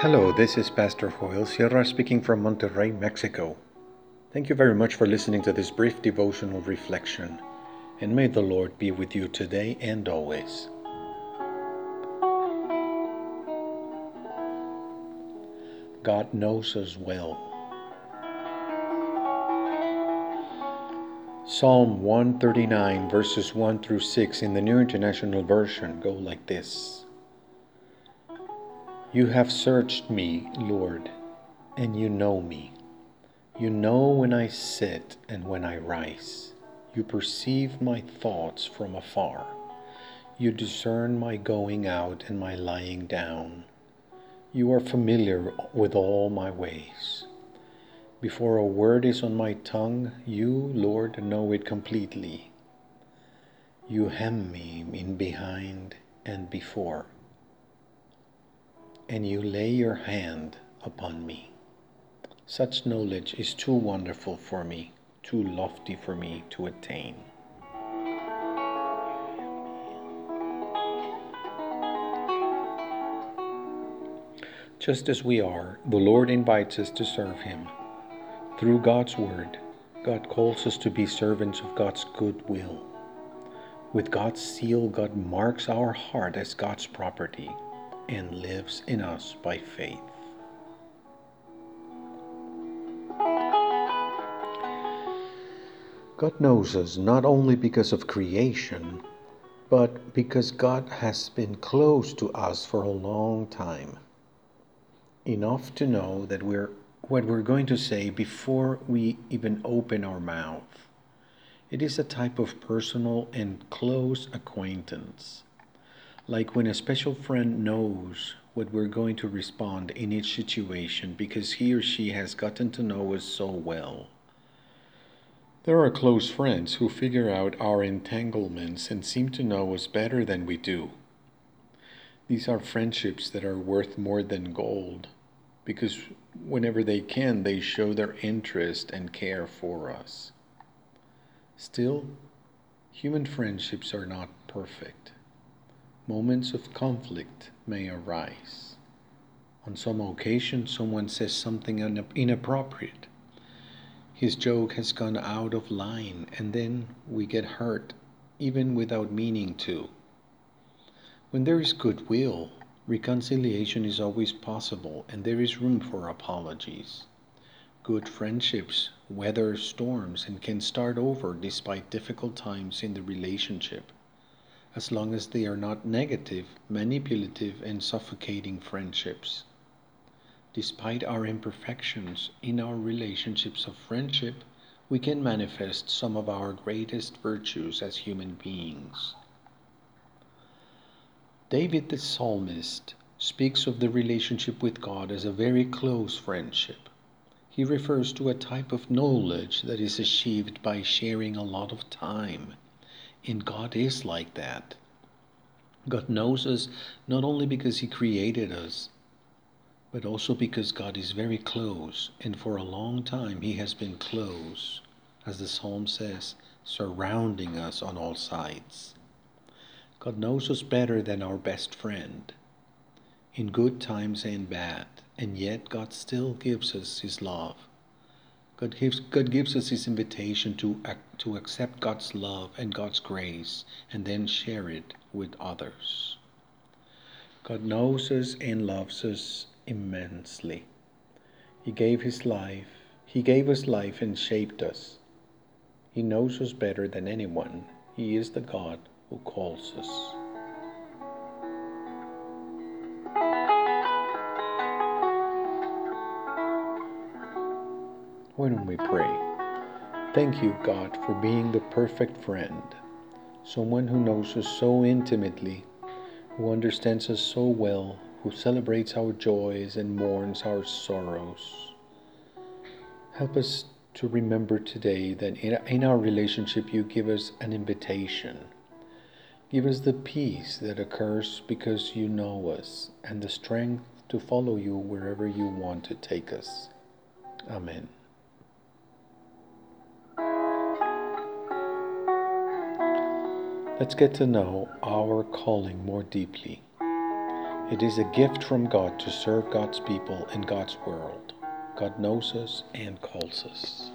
Hello, this is Pastor Joel Sierra speaking from Monterrey, Mexico. Thank you very much for listening to this brief devotional reflection, and may the Lord be with you today and always. God knows us well. Psalm 139, verses 1 through 6 in the New International Version go like this You have searched me, Lord, and you know me. You know when I sit and when I rise. You perceive my thoughts from afar. You discern my going out and my lying down. You are familiar with all my ways. Before a word is on my tongue, you, Lord, know it completely. You hem me in behind and before, and you lay your hand upon me. Such knowledge is too wonderful for me, too lofty for me to attain. Just as we are, the Lord invites us to serve Him. Through God's Word, God calls us to be servants of God's good will. With God's seal, God marks our heart as God's property and lives in us by faith. God knows us not only because of creation, but because God has been close to us for a long time. Enough to know that we're what we're going to say before we even open our mouth. It is a type of personal and close acquaintance, like when a special friend knows what we're going to respond in each situation because he or she has gotten to know us so well. There are close friends who figure out our entanglements and seem to know us better than we do. These are friendships that are worth more than gold because whenever they can, they show their interest and care for us. Still, human friendships are not perfect. Moments of conflict may arise. On some occasion, someone says something inappropriate. His joke has gone out of line, and then we get hurt, even without meaning to. When there is goodwill, Reconciliation is always possible and there is room for apologies. Good friendships weather storms and can start over despite difficult times in the relationship, as long as they are not negative, manipulative, and suffocating friendships. Despite our imperfections in our relationships of friendship, we can manifest some of our greatest virtues as human beings. David the psalmist speaks of the relationship with God as a very close friendship. He refers to a type of knowledge that is achieved by sharing a lot of time. And God is like that. God knows us not only because He created us, but also because God is very close, and for a long time He has been close, as the psalm says, surrounding us on all sides. God knows us better than our best friend, in good times and bad, and yet God still gives us His love. God gives, God gives us His invitation to, to accept God's love and God's grace and then share it with others. God knows us and loves us immensely. He gave His life, He gave us life and shaped us. He knows us better than anyone. He is the God who calls us. Why don't we pray? Thank you, God, for being the perfect friend, someone who knows us so intimately, who understands us so well, who celebrates our joys and mourns our sorrows. Help us to remember today that in our relationship you give us an invitation Give us the peace that occurs because you know us and the strength to follow you wherever you want to take us. Amen. Let's get to know our calling more deeply. It is a gift from God to serve God's people in God's world. God knows us and calls us.